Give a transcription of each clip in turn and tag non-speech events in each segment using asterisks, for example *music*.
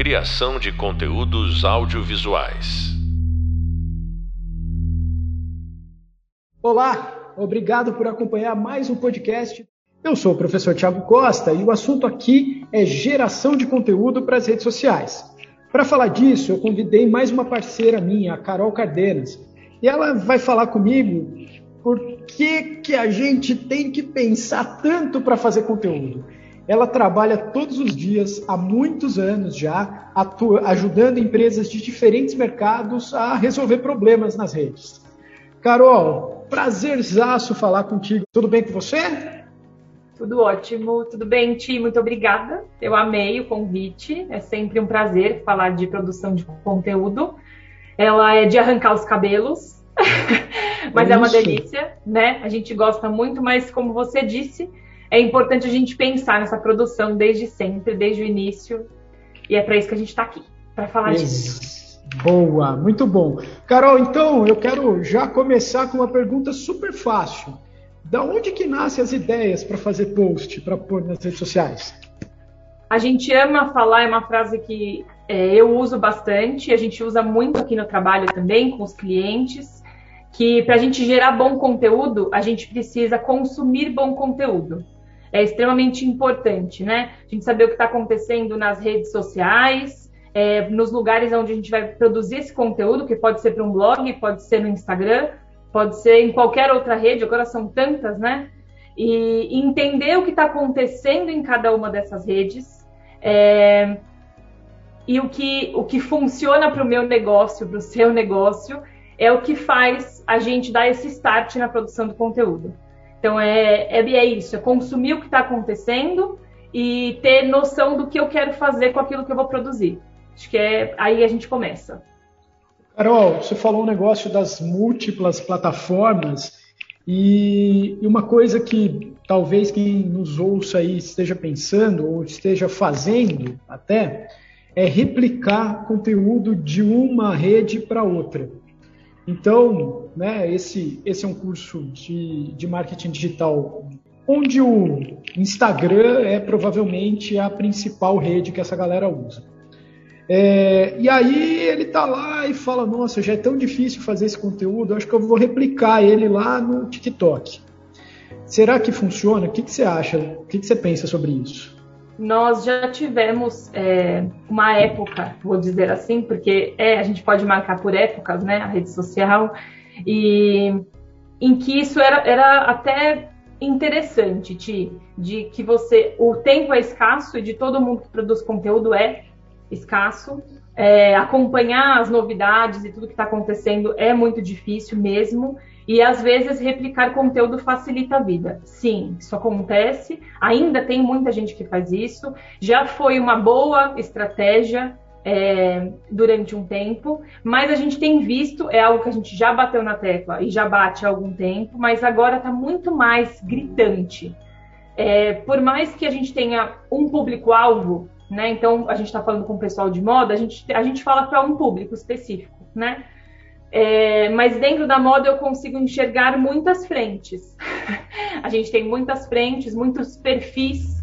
Criação de conteúdos audiovisuais. Olá, obrigado por acompanhar mais um podcast. Eu sou o professor Tiago Costa e o assunto aqui é geração de conteúdo para as redes sociais. Para falar disso, eu convidei mais uma parceira minha, a Carol Cardenas, e ela vai falar comigo por que, que a gente tem que pensar tanto para fazer conteúdo. Ela trabalha todos os dias, há muitos anos já, atua, ajudando empresas de diferentes mercados a resolver problemas nas redes. Carol, prazerzaço falar contigo. Tudo bem com você? Tudo ótimo, tudo bem, Ti? Muito obrigada. Eu amei o convite. É sempre um prazer falar de produção de conteúdo. Ela é de arrancar os cabelos, *laughs* mas Isso. é uma delícia, né? A gente gosta muito, mas como você disse, é importante a gente pensar nessa produção desde sempre, desde o início. E é para isso que a gente está aqui, para falar isso. disso. Boa, muito bom. Carol, então eu quero já começar com uma pergunta super fácil. Da onde que nascem as ideias para fazer post, para pôr nas redes sociais? A gente ama falar, é uma frase que é, eu uso bastante, a gente usa muito aqui no trabalho também com os clientes, que para a gente gerar bom conteúdo, a gente precisa consumir bom conteúdo. É extremamente importante, né? A gente saber o que está acontecendo nas redes sociais, é, nos lugares onde a gente vai produzir esse conteúdo, que pode ser para um blog, pode ser no Instagram, pode ser em qualquer outra rede, agora são tantas, né? E entender o que está acontecendo em cada uma dessas redes é, e o que, o que funciona para o meu negócio, para o seu *laughs* negócio, é o que faz a gente dar esse start na produção do conteúdo. Então é, é, é isso, é consumir o que está acontecendo e ter noção do que eu quero fazer com aquilo que eu vou produzir. Acho que é aí a gente começa. Carol, você falou um negócio das múltiplas plataformas e uma coisa que talvez quem nos ouça aí esteja pensando ou esteja fazendo até é replicar conteúdo de uma rede para outra. Então, né, esse, esse é um curso de, de marketing digital onde o Instagram é provavelmente a principal rede que essa galera usa. É, e aí ele tá lá e fala: Nossa, já é tão difícil fazer esse conteúdo, acho que eu vou replicar ele lá no TikTok. Será que funciona? O que, que você acha? O que, que você pensa sobre isso? Nós já tivemos é, uma época, vou dizer assim, porque é, a gente pode marcar por épocas, né, a rede social, e em que isso era, era até interessante, de, de que você, o tempo é escasso e de todo mundo que produz conteúdo é escasso. É, acompanhar as novidades e tudo que está acontecendo é muito difícil mesmo. E às vezes replicar conteúdo facilita a vida. Sim, isso acontece. Ainda tem muita gente que faz isso. Já foi uma boa estratégia é, durante um tempo, mas a gente tem visto, é algo que a gente já bateu na tecla e já bate há algum tempo, mas agora está muito mais gritante. É, por mais que a gente tenha um público-alvo né? Então, a gente está falando com o pessoal de moda, a gente, a gente fala para um público específico, né? É, mas dentro da moda eu consigo enxergar muitas frentes. *laughs* a gente tem muitas frentes, muitos perfis,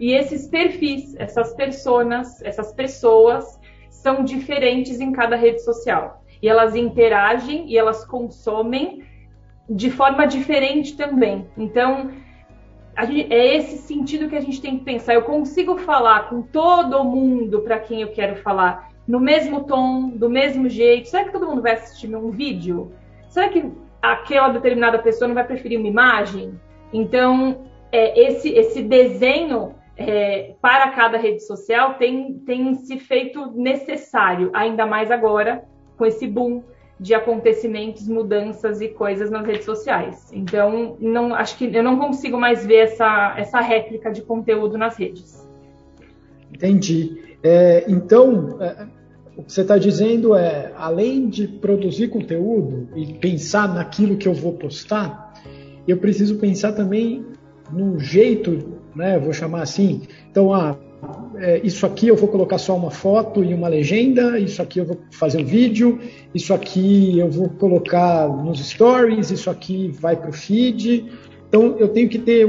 e esses perfis, essas personas, essas pessoas são diferentes em cada rede social. E elas interagem e elas consomem de forma diferente também. Então, gente, é esse sentido que a gente tem que pensar. Eu consigo falar com todo mundo para quem eu quero falar no mesmo tom, do mesmo jeito. Será que todo mundo vai assistir um vídeo? Será que aquela determinada pessoa não vai preferir uma imagem? Então, é, esse, esse desenho é, para cada rede social tem, tem se feito necessário, ainda mais agora, com esse boom de acontecimentos, mudanças e coisas nas redes sociais. Então, não, acho que eu não consigo mais ver essa, essa réplica de conteúdo nas redes. Entendi. É, então, é, o que você está dizendo é, além de produzir conteúdo e pensar naquilo que eu vou postar, eu preciso pensar também no jeito, né, vou chamar assim. Então, ah, é, isso aqui eu vou colocar só uma foto e uma legenda, isso aqui eu vou fazer um vídeo, isso aqui eu vou colocar nos stories, isso aqui vai para o feed. Então, eu tenho que ter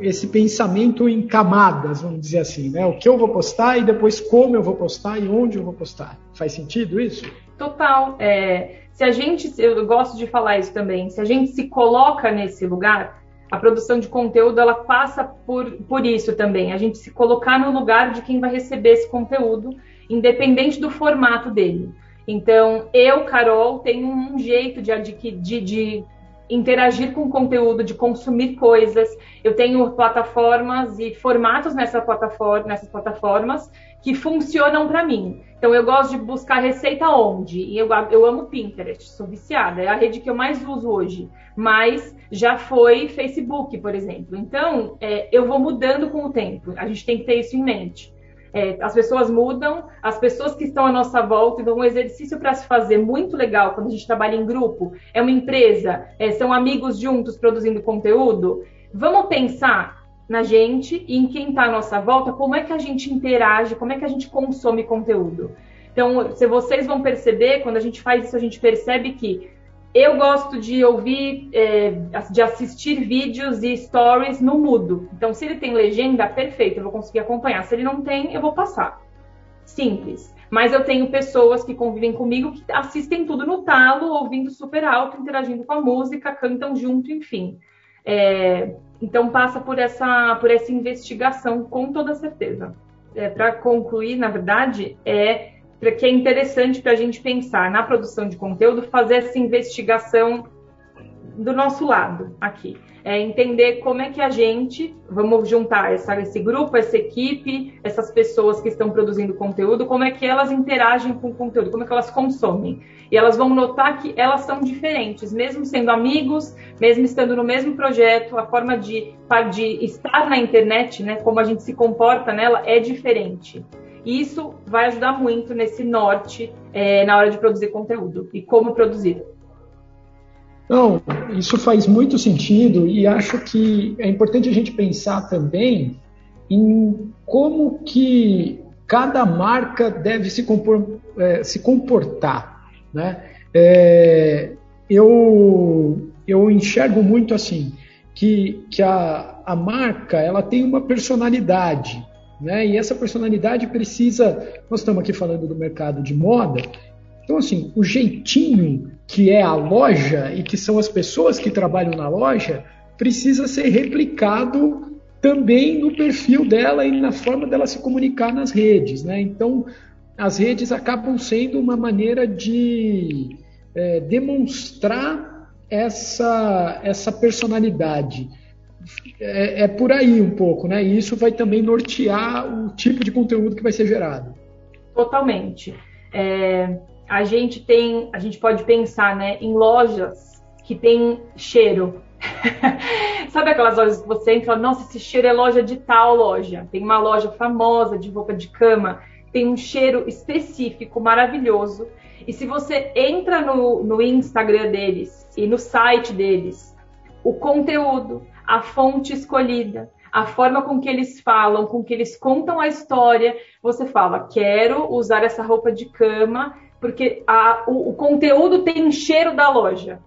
esse pensamento em camadas, vamos dizer assim, né? O que eu vou postar e depois como eu vou postar e onde eu vou postar. Faz sentido isso? Total. É, se a gente, eu gosto de falar isso também, se a gente se coloca nesse lugar, a produção de conteúdo ela passa por, por isso também. A gente se colocar no lugar de quem vai receber esse conteúdo, independente do formato dele. Então, eu, Carol, tenho um jeito de, de, de interagir com conteúdo, de consumir coisas. Eu tenho plataformas e formatos nessa plataforma, nessas plataformas que funcionam para mim. Então eu gosto de buscar receita onde? E eu, eu amo Pinterest, sou viciada, é a rede que eu mais uso hoje. Mas já foi Facebook, por exemplo. Então é, eu vou mudando com o tempo. A gente tem que ter isso em mente. É, as pessoas mudam, as pessoas que estão à nossa volta, então um exercício para se fazer muito legal quando a gente trabalha em grupo, é uma empresa, é, são amigos juntos produzindo conteúdo. Vamos pensar na gente e em quem está à nossa volta, como é que a gente interage, como é que a gente consome conteúdo. Então, se vocês vão perceber, quando a gente faz isso, a gente percebe que eu gosto de ouvir, é, de assistir vídeos e stories no mudo. Então, se ele tem legenda, perfeito, eu vou conseguir acompanhar. Se ele não tem, eu vou passar. Simples. Mas eu tenho pessoas que convivem comigo que assistem tudo no talo, ouvindo super alto, interagindo com a música, cantam junto, enfim. É, então passa por essa, por essa investigação com toda certeza. É, para concluir, na verdade, é que é interessante para a gente pensar na produção de conteúdo, fazer essa investigação do nosso lado aqui. É entender como é que a gente, vamos juntar essa, esse grupo, essa equipe, essas pessoas que estão produzindo conteúdo, como é que elas interagem com o conteúdo, como é que elas consomem. E elas vão notar que elas são diferentes, mesmo sendo amigos, mesmo estando no mesmo projeto, a forma de, de estar na internet, né, como a gente se comporta nela, é diferente. Isso vai ajudar muito nesse norte é, na hora de produzir conteúdo e como produzir. Não, isso faz muito sentido e acho que é importante a gente pensar também em como que cada marca deve se, compor, é, se comportar. Né? É, eu, eu enxergo muito assim que, que a, a marca ela tem uma personalidade. Né? E essa personalidade precisa. Nós estamos aqui falando do mercado de moda, então, assim, o jeitinho que é a loja e que são as pessoas que trabalham na loja precisa ser replicado também no perfil dela e na forma dela se comunicar nas redes, né? Então, as redes acabam sendo uma maneira de é, demonstrar essa, essa personalidade. É, é, por aí um pouco, né? E isso vai também nortear o tipo de conteúdo que vai ser gerado. Totalmente. É, a gente tem, a gente pode pensar, né, em lojas que tem cheiro. *laughs* Sabe aquelas lojas que você entra nossa, esse cheiro é loja de tal loja. Tem uma loja famosa de roupa de cama, tem um cheiro específico, maravilhoso. E se você entra no, no Instagram deles e no site deles, o conteúdo, a fonte escolhida, a forma com que eles falam, com que eles contam a história, você fala, quero usar essa roupa de cama porque a, o, o, conteúdo tem cheiro da loja.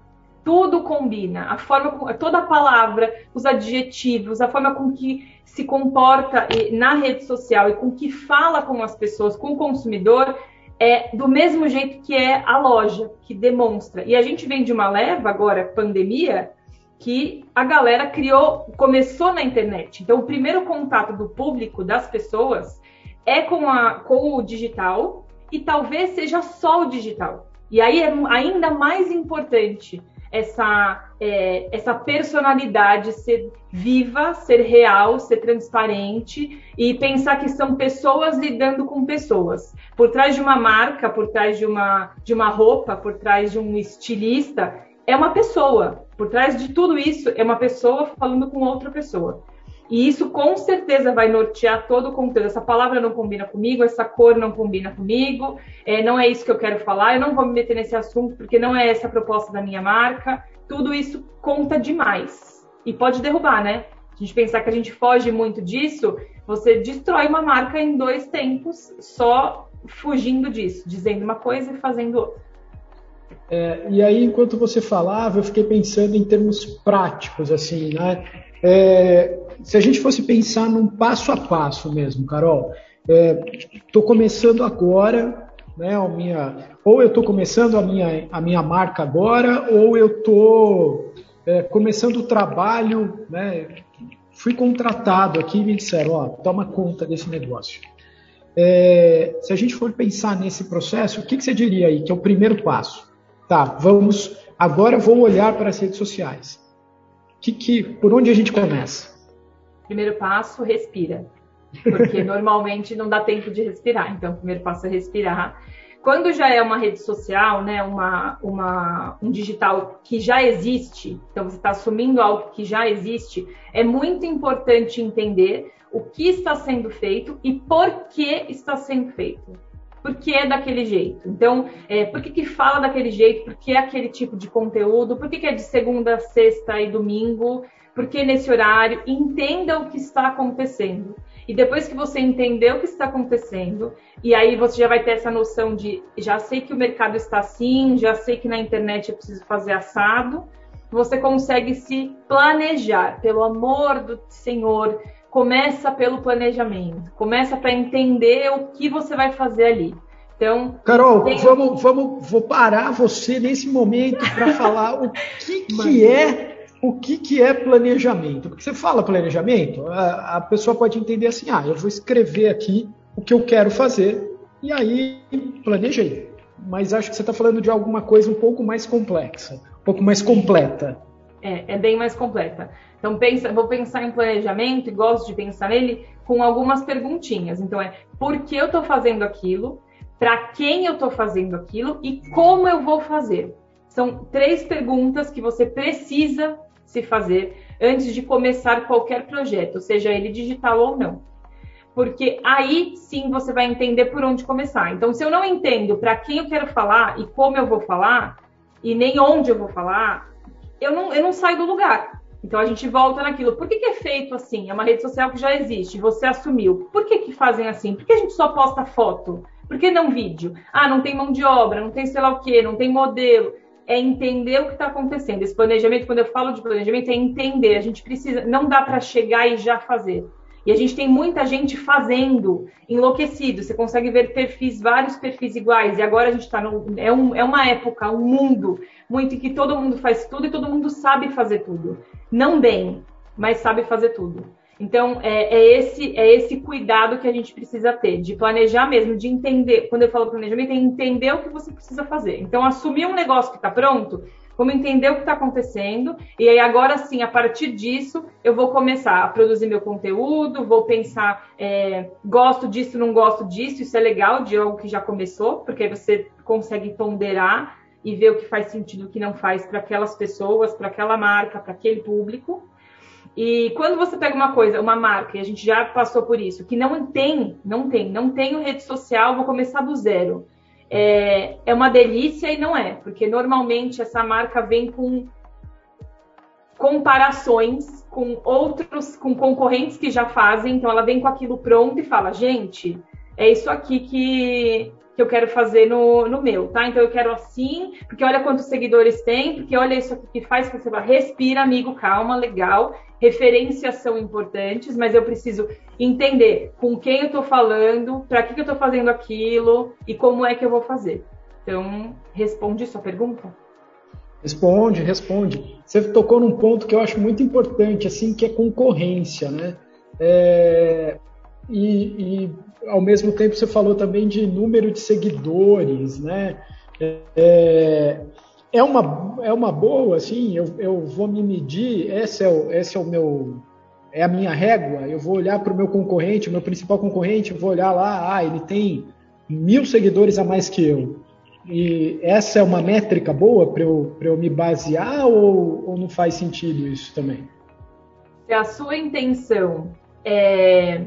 Tudo combina, a forma, toda a palavra, os adjetivos, a forma com que se comporta na rede social e com que fala com as pessoas, com o consumidor, é do mesmo jeito que é a loja, que demonstra. E a gente vem de uma leva agora, pandemia, que a galera criou, começou na internet. Então, o primeiro contato do público, das pessoas, é com, a, com o digital, e talvez seja só o digital. E aí é ainda mais importante essa, é, essa personalidade ser viva, ser real, ser transparente e pensar que são pessoas lidando com pessoas. Por trás de uma marca, por trás de uma, de uma roupa, por trás de um estilista, é uma pessoa. Por trás de tudo isso, é uma pessoa falando com outra pessoa. E isso com certeza vai nortear todo o conteúdo. Essa palavra não combina comigo, essa cor não combina comigo, é, não é isso que eu quero falar, eu não vou me meter nesse assunto porque não é essa a proposta da minha marca. Tudo isso conta demais. E pode derrubar, né? A gente pensar que a gente foge muito disso, você destrói uma marca em dois tempos só fugindo disso, dizendo uma coisa e fazendo outra. É, e aí, enquanto você falava, eu fiquei pensando em termos práticos, assim, né? É, se a gente fosse pensar num passo a passo mesmo, Carol, estou é, começando agora, né? A minha, ou eu estou começando a minha, a minha marca agora, ou eu estou é, começando o trabalho, né? Fui contratado aqui e me disseram, ó, toma conta desse negócio. É, se a gente for pensar nesse processo, o que, que você diria aí que é o primeiro passo? Tá, vamos. Agora vou olhar para as redes sociais. Que, que, por onde a gente começa? Primeiro passo, respira. Porque *laughs* normalmente não dá tempo de respirar. Então, o primeiro passo é respirar. Quando já é uma rede social, né, uma, uma, um digital que já existe, então você está assumindo algo que já existe, é muito importante entender o que está sendo feito e por que está sendo feito. Por que é daquele jeito? Então, é, por que, que fala daquele jeito? Por que é aquele tipo de conteúdo? Por que, que é de segunda, sexta e domingo? Por que nesse horário? Entenda o que está acontecendo. E depois que você entender o que está acontecendo, e aí você já vai ter essa noção de já sei que o mercado está assim, já sei que na internet eu preciso fazer assado, você consegue se planejar, pelo amor do Senhor, começa pelo planejamento, começa para entender o que você vai fazer ali. Então, Carol, tem... vamos, vamos, vou parar você nesse momento para *laughs* falar o que, que é o que, que é planejamento? Porque você fala planejamento, a, a, pessoa pode entender assim, ah, eu vou escrever aqui o que eu quero fazer e aí planejei. Mas acho que você está falando de alguma coisa um pouco mais complexa, um pouco mais completa. É, é bem mais completa. Então, pensa, vou pensar em planejamento e gosto de pensar nele com algumas perguntinhas. Então, é por que eu estou fazendo aquilo, para quem eu estou fazendo aquilo e como eu vou fazer. São três perguntas que você precisa se fazer antes de começar qualquer projeto, seja ele digital ou não. Porque aí sim você vai entender por onde começar. Então, se eu não entendo para quem eu quero falar e como eu vou falar, e nem onde eu vou falar, eu não, eu não saio do lugar. Então a gente volta naquilo. Por que, que, é feito assim? É uma rede social que já existe, você assumiu. Por que, que fazem assim? Por que a gente só posta foto? Por que não vídeo? Ah, não tem mão de obra, não tem sei lá o quê, não tem modelo é entender o que está acontecendo. Esse planejamento, quando eu falo de planejamento, é entender. A gente precisa, não dá para chegar e já fazer. E a gente tem muita gente fazendo, enlouquecido. Você consegue ver perfis, vários perfis iguais. E agora a gente está é, um, é uma época, um mundo muito em que todo mundo faz tudo e todo mundo sabe fazer tudo. Não bem, mas sabe fazer tudo. Então, é, é, esse, é esse cuidado que a gente precisa ter, de planejar mesmo, de entender. Quando eu falo planejamento, é entender o que você precisa fazer. Então, assumir um negócio que está pronto, vamos entender o que está acontecendo, e aí agora sim, a partir disso, eu vou começar a produzir meu conteúdo, vou pensar, é, gosto disso, não gosto disso, isso é legal de algo que já começou, porque aí você consegue ponderar e ver o que faz sentido o que não faz para aquelas pessoas, para aquela marca, para aquele público. E quando você pega uma coisa, uma marca, e a gente já passou por isso, que não tem, não tem, não tenho rede social, vou começar do zero. É, é uma delícia e não é, porque normalmente essa marca vem com comparações com outros, com concorrentes que já fazem, então ela vem com aquilo pronto e fala, gente, é isso aqui que, que eu quero fazer no, no meu, tá? Então eu quero assim, porque olha quantos seguidores tem, porque olha isso aqui que faz, que você vai, respira, amigo, calma, legal, referências são importantes, mas eu preciso entender com quem eu estou falando, para que, que eu estou fazendo aquilo e como é que eu vou fazer. Então, responde sua pergunta? Responde, responde. Você tocou num ponto que eu acho muito importante, assim, que é concorrência, né? É, e, e, ao mesmo tempo você falou também de número de seguidores, né? É, é uma, é uma boa, assim, eu, eu vou me medir, esse é, o, esse é o meu, é a minha régua, eu vou olhar para o meu concorrente, o meu principal concorrente, vou olhar lá, ah, ele tem mil seguidores a mais que eu. E essa é uma métrica boa para eu, eu me basear ou, ou não faz sentido isso também? Se a sua intenção é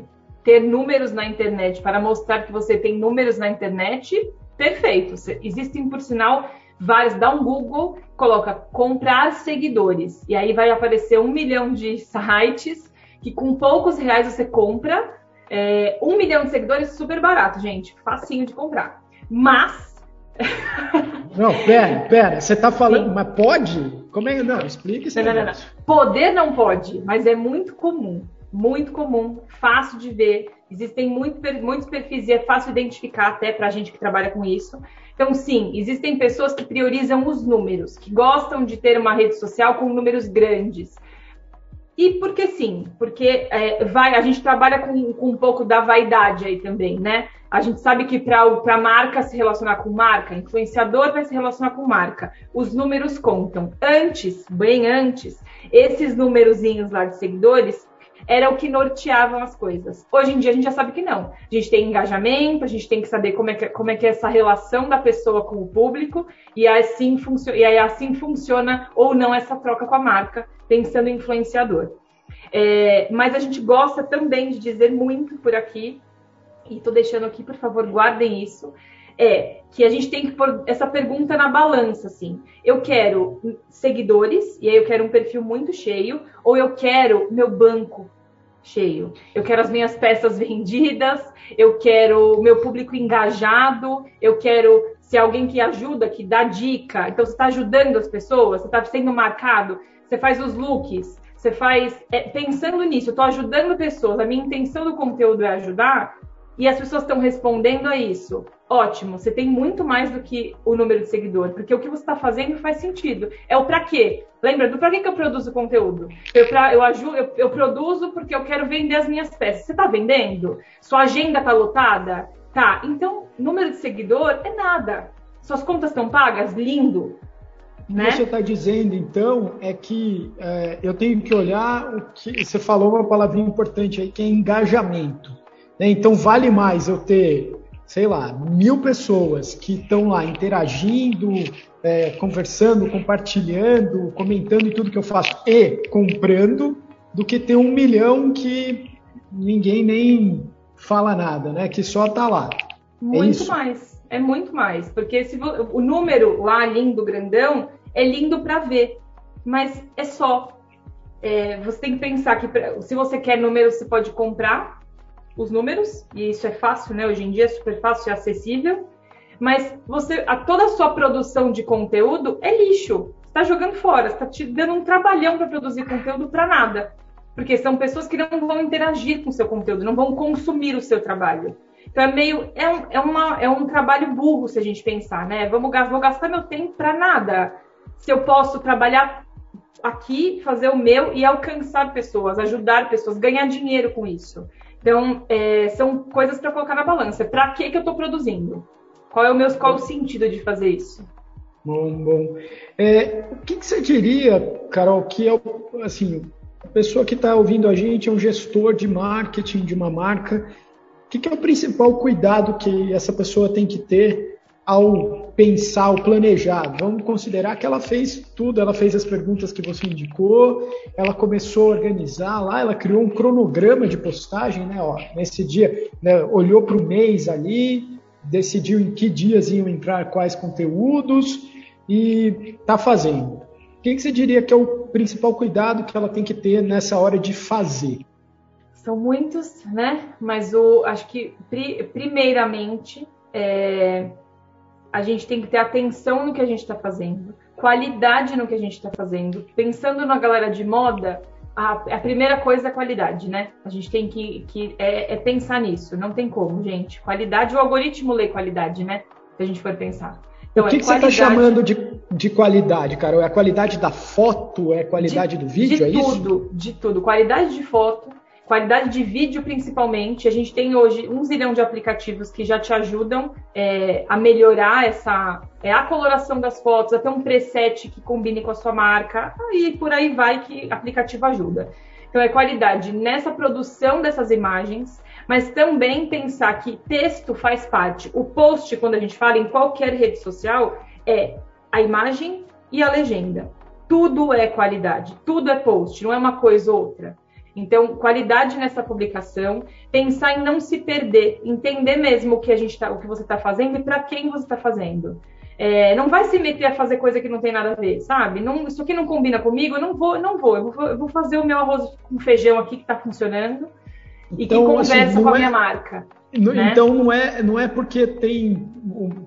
ter números na internet para mostrar que você tem números na internet, perfeito. Existem, por sinal, vários, dá um Google, coloca comprar seguidores. E aí vai aparecer um milhão de sites que com poucos reais você compra. É, um milhão de seguidores super barato, gente. Facinho de comprar. Mas *laughs* Não, pera, pera. Você está falando, Sim. mas pode? Como é? Não, explique isso. Não, não, não, Poder não pode, mas é muito comum. Muito comum, fácil de ver. Existem muito, muitos perfis e é fácil identificar até para a gente que trabalha com isso. Então, sim, existem pessoas que priorizam os números, que gostam de ter uma rede social com números grandes. E por que sim? Porque é, vai, a gente trabalha com, com, um pouco da vaidade aí também, né? A gente sabe que para marca se relacionar com marca, influenciador vai se relacionar com marca. Os números contam. Antes, bem antes, esses númerozinhos lá de seguidores era o que norteavam as coisas. Hoje em dia a gente já sabe que não. A gente tem engajamento, a gente tem que saber como é que, como é, que é essa relação da pessoa com o público e assim, e aí assim funciona ou não essa troca com a marca, pensando em influenciador. É, mas a gente gosta também de dizer muito por aqui, e estou deixando aqui, por favor, guardem isso, é que a gente tem que pôr essa pergunta na balança, assim. Eu quero seguidores, e aí eu quero um perfil muito cheio, ou eu quero meu banco cheio. Eu quero as minhas peças *laughs* vendidas, eu quero meu público engajado, eu quero ser alguém que ajuda, que dá dica. Então, você está ajudando as pessoas, você está sendo marcado, você faz os looks, você faz. É, pensando nisso, eu estou ajudando pessoas, a minha intenção do conteúdo é ajudar, e as pessoas estão respondendo a isso. Ótimo, você tem muito mais do que o número de seguidor, porque o que você está fazendo faz sentido. É o para quê? Lembra do para que, que eu produzo conteúdo? Eu, pra, eu, ajudo, eu, eu produzo porque eu quero vender as minhas peças. Você está vendendo? Sua agenda está lotada? Tá, então número de seguidor é nada. Suas contas estão pagas? Lindo. O né? que você está dizendo, então, é que é, eu tenho que olhar o que. Você falou uma palavrinha importante aí, que é engajamento. Né? Então, vale mais eu ter, sei lá, mil pessoas que estão lá interagindo, é, conversando, compartilhando, comentando tudo que eu faço e comprando, do que ter um milhão que ninguém nem fala nada, né? Que só está lá. É muito é mais. É muito mais. Porque se o número lá lindo, grandão, é lindo para ver. Mas é só. É, você tem que pensar que se você quer número, você pode comprar os números, e isso é fácil, né? Hoje em dia é super fácil e acessível. Mas você, a, toda a sua produção de conteúdo é lixo. Está jogando fora, está te dando um trabalhão para produzir conteúdo para nada. Porque são pessoas que não vão interagir com o seu conteúdo, não vão consumir o seu trabalho. Então é meio. É um, é uma, é um trabalho burro se a gente pensar, né? Vamos, vou gastar meu tempo para nada. Se eu posso trabalhar aqui, fazer o meu e alcançar pessoas, ajudar pessoas, ganhar dinheiro com isso. Então, é, são coisas para colocar na balança. Para que, que eu estou produzindo? Qual é o meu qual é o sentido de fazer isso? Bom, bom. É, o que, que, você diria, Carol, que é assim, a pessoa que está ouvindo a gente é um gestor de marketing de uma marca. O que, que é o principal cuidado que essa pessoa tem que ter ao pensar, ao planejar. Vamos considerar que ela fez tudo, ela fez as perguntas que você indicou, ela começou a organizar lá, ela criou um cronograma de postagem, né? Ó, nesse dia, né, olhou para o mês ali, decidiu em que dias iam entrar quais conteúdos e está fazendo. O que, que você diria que é o principal cuidado que ela tem que ter nessa hora de fazer? São muitos, né? Mas o, acho que primeiramente é, a gente tem que ter atenção no que a gente está fazendo, qualidade no que a gente está fazendo. Pensando na galera de moda, a, a, primeira coisa é a qualidade, né? A gente tem que, que é, é, pensar nisso. Não tem como, gente. Qualidade, o algoritmo lê qualidade, né? Se a gente for pensar. Então, o que, é que você está chamando de, de qualidade, Carol? É a qualidade da foto? É a qualidade de, do vídeo? De é tudo, isso? De tudo, de tudo. Qualidade de foto, Qualidade de vídeo, principalmente. A gente tem hoje um zilhão de aplicativos que já te ajudam é, a melhorar essa é, a coloração das fotos, até um preset que combine com a sua marca, e por aí vai que aplicativo ajuda. Então, é qualidade nessa produção dessas imagens, mas também pensar que texto faz parte. O post, quando a gente fala em qualquer rede social, é a imagem e a legenda. Tudo é qualidade, tudo é post, não é uma coisa ou outra. Então, qualidade nessa publicação, pensar em não se perder, entender mesmo o que a gente tá, o que você está fazendo e para quem você está fazendo. É, não vai se meter a fazer coisa que não tem nada a ver, sabe? Não, isso aqui não combina comigo, eu não vou, não vou. Eu vou, eu vou fazer o meu arroz com feijão aqui que está funcionando e então, que conversa assim, com a minha é, marca. Né? Então não é, não é porque tem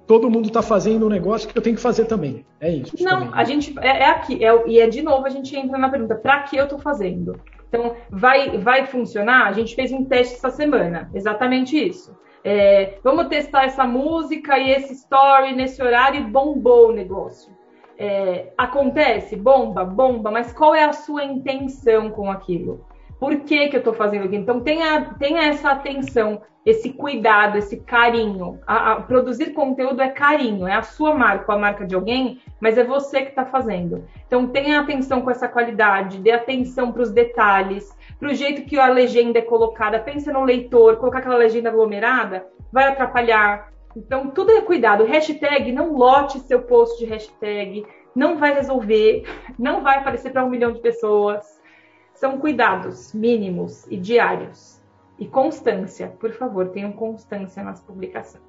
todo mundo está fazendo um negócio que eu tenho que fazer também. É isso. Não, também. a gente é, é aqui é, e é de novo a gente entra na pergunta: para que eu estou fazendo? Então vai vai funcionar? A gente fez um teste essa semana, exatamente isso. É, vamos testar essa música e esse story nesse horário e bombou o negócio. É, acontece, bomba, bomba, mas qual é a sua intenção com aquilo? Por que, que eu estou fazendo aquilo? Então tenha, tenha essa atenção esse cuidado, esse carinho. A, a, produzir conteúdo é carinho, é a sua marca, a marca de alguém, mas é você que está fazendo. Então tenha atenção com essa qualidade, dê atenção para os detalhes, para o jeito que a legenda é colocada. Pense no leitor, colocar aquela legenda aglomerada vai atrapalhar. Então tudo é cuidado. Hashtag, não lote seu post de hashtag, não vai resolver, *laughs* não vai aparecer para um milhão de pessoas. São cuidados mínimos e diários. E constância, por favor, tenham constância nas publicações.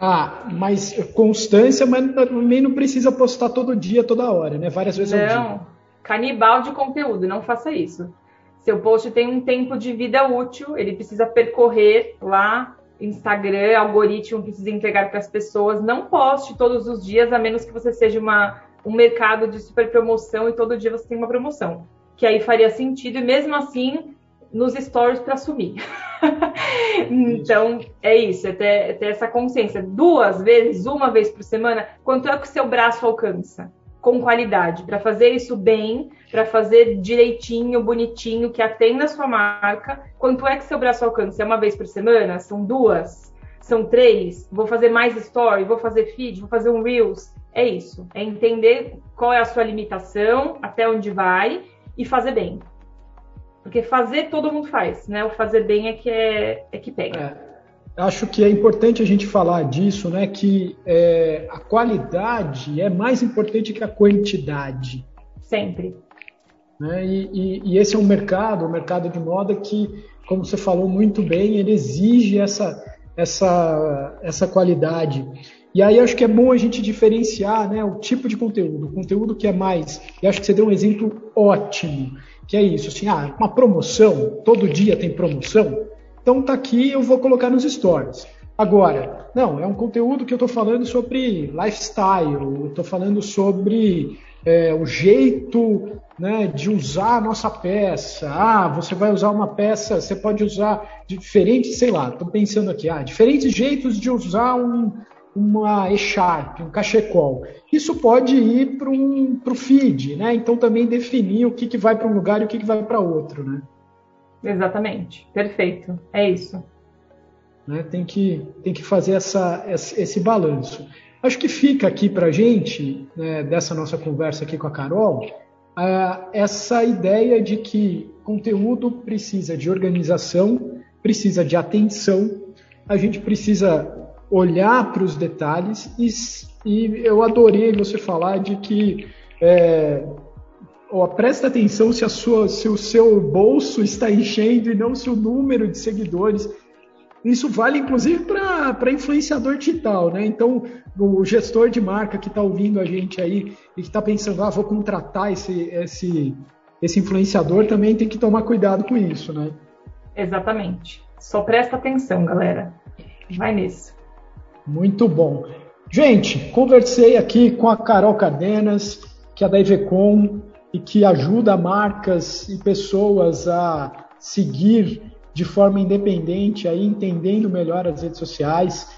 Ah, mas constância, mas também não precisa postar todo dia, toda hora, né? Várias vezes não, ao dia. Não, canibal de conteúdo, não faça isso. Seu post tem um tempo de vida útil, ele precisa percorrer lá, Instagram, algoritmo precisa entregar para as pessoas. Não poste todos os dias, a menos que você seja uma, um mercado de super promoção e todo dia você tem uma promoção. Que aí faria sentido, e mesmo assim, nos stories para sumir. *laughs* então, é isso, é ter, é ter, essa consciência. Duas vezes, uma vez por semana, quanto é que o seu braço alcança? Com qualidade, para fazer isso bem, para fazer direitinho, bonitinho, que atenda a sua marca. Quanto é que seu braço alcança? É uma vez por semana? São duas? São três? Vou fazer mais story? Vou fazer feed? Vou fazer um Reels? É isso. É entender qual é a sua limitação, até onde vai e fazer bem. Porque fazer todo mundo faz, né? O fazer bem é que é, é que pega. É. Acho que é importante a gente falar disso, né? Que é, a qualidade é mais importante que a quantidade. Sempre. Né? E, e, e, esse é um mercado, o um mercado de moda que, como você falou muito bem, ele exige essa, essa, essa qualidade. E aí acho que é bom a gente diferenciar né, o tipo de conteúdo. O conteúdo que é mais. E acho que você deu um exemplo ótimo que é isso, assim, ah, uma promoção, todo dia tem promoção, então tá aqui, eu vou colocar nos stories. Agora, não, é um conteúdo que eu estou falando sobre lifestyle, estou falando sobre é, o jeito né, de usar a nossa peça. Ah, você vai usar uma peça, você pode usar diferentes, sei lá, estou pensando aqui, ah, diferentes jeitos de usar um, uma echarpe, um cachecol. Isso pode ir para um, o feed, né? Então também definir o que, que vai para um lugar e o que, que vai para outro, né? Exatamente, perfeito, é isso. Né? Tem, que, tem que fazer essa, esse balanço. Acho que fica aqui para gente, né, dessa nossa conversa aqui com a Carol, essa ideia de que conteúdo precisa de organização, precisa de atenção, a gente precisa olhar para os detalhes e, e, eu adorei você falar de que é, ó, presta atenção se, a sua, se o seu bolso está enchendo e não se o número de seguidores. Isso vale inclusive para influenciador digital, né? Então, o gestor de marca que está ouvindo a gente aí e que está pensando, ah, vou contratar esse, esse, esse influenciador, também tem que tomar cuidado com isso, né? Exatamente. Só presta atenção, galera. Vai nisso. Muito bom. Gente, conversei aqui com a Carol Cardenas, que é da Ivecom e que ajuda marcas e pessoas a seguir de forma independente, aí entendendo melhor as redes sociais.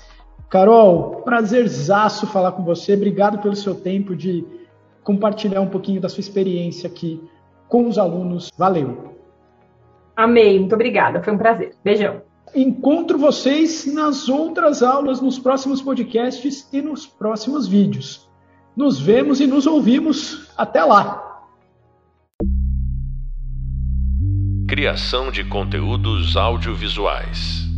Carol, prazerzaço falar com você. Obrigado pelo seu tempo de compartilhar um pouquinho da sua experiência aqui com os alunos. Valeu. Amei, muito obrigada. Foi um prazer. Beijão. Encontro vocês nas outras aulas, nos próximos podcasts e nos próximos vídeos. Nos vemos e nos ouvimos. Até lá! Criação de conteúdos audiovisuais.